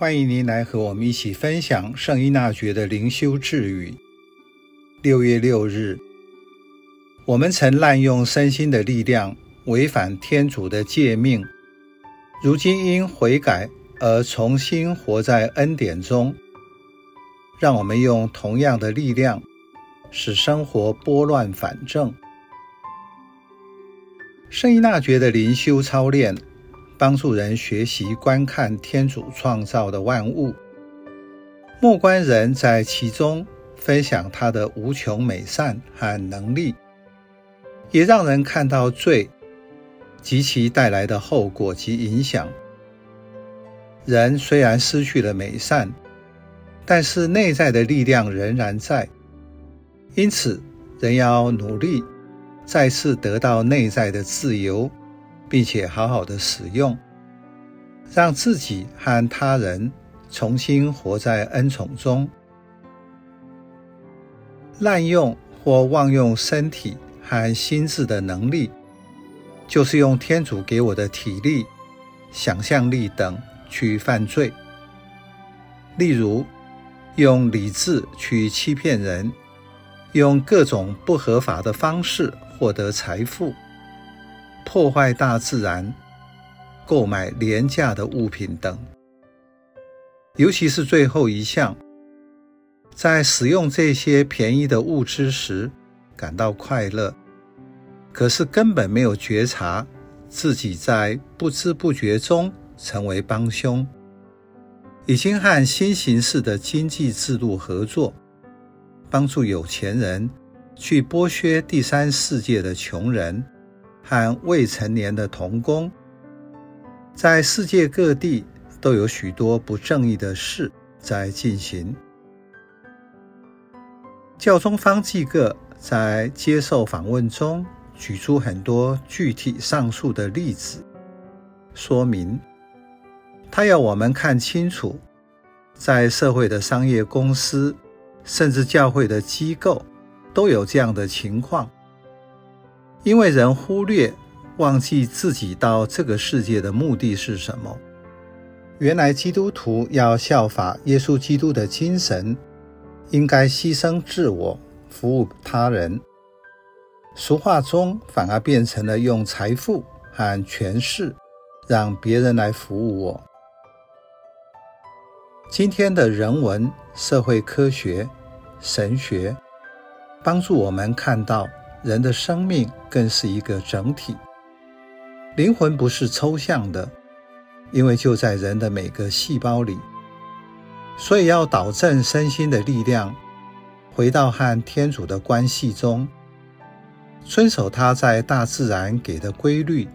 欢迎您来和我们一起分享圣依纳爵的灵修智语。六月六日，我们曾滥用身心的力量，违反天主的诫命，如今因悔改而重新活在恩典中。让我们用同样的力量，使生活拨乱反正。圣依纳爵的灵修操练。帮助人学习观看天主创造的万物，莫观人在其中分享他的无穷美善和能力，也让人看到罪及其带来的后果及影响。人虽然失去了美善，但是内在的力量仍然在，因此人要努力再次得到内在的自由。并且好好的使用，让自己和他人重新活在恩宠中。滥用或妄用身体和心智的能力，就是用天主给我的体力、想象力等去犯罪。例如，用理智去欺骗人，用各种不合法的方式获得财富。破坏大自然，购买廉价的物品等，尤其是最后一项，在使用这些便宜的物资时感到快乐，可是根本没有觉察自己在不知不觉中成为帮凶，已经和新形式的经济制度合作，帮助有钱人去剥削第三世界的穷人。和未成年的童工，在世界各地都有许多不正义的事在进行。教宗方济各在接受访问中举出很多具体上述的例子，说明他要我们看清楚，在社会的商业公司，甚至教会的机构，都有这样的情况。因为人忽略、忘记自己到这个世界的目的是什么。原来基督徒要效法耶稣基督的精神，应该牺牲自我，服务他人。俗话中反而变成了用财富和权势让别人来服务我。今天的人文、社会科学、神学，帮助我们看到。人的生命更是一个整体，灵魂不是抽象的，因为就在人的每个细胞里。所以要导正身心的力量，回到和天主的关系中，遵守他在大自然给的规律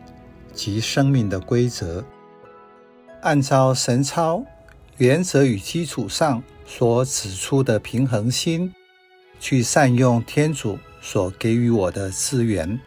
及生命的规则，按照神操原则与基础上所指出的平衡心，去善用天主。所给予我的资源。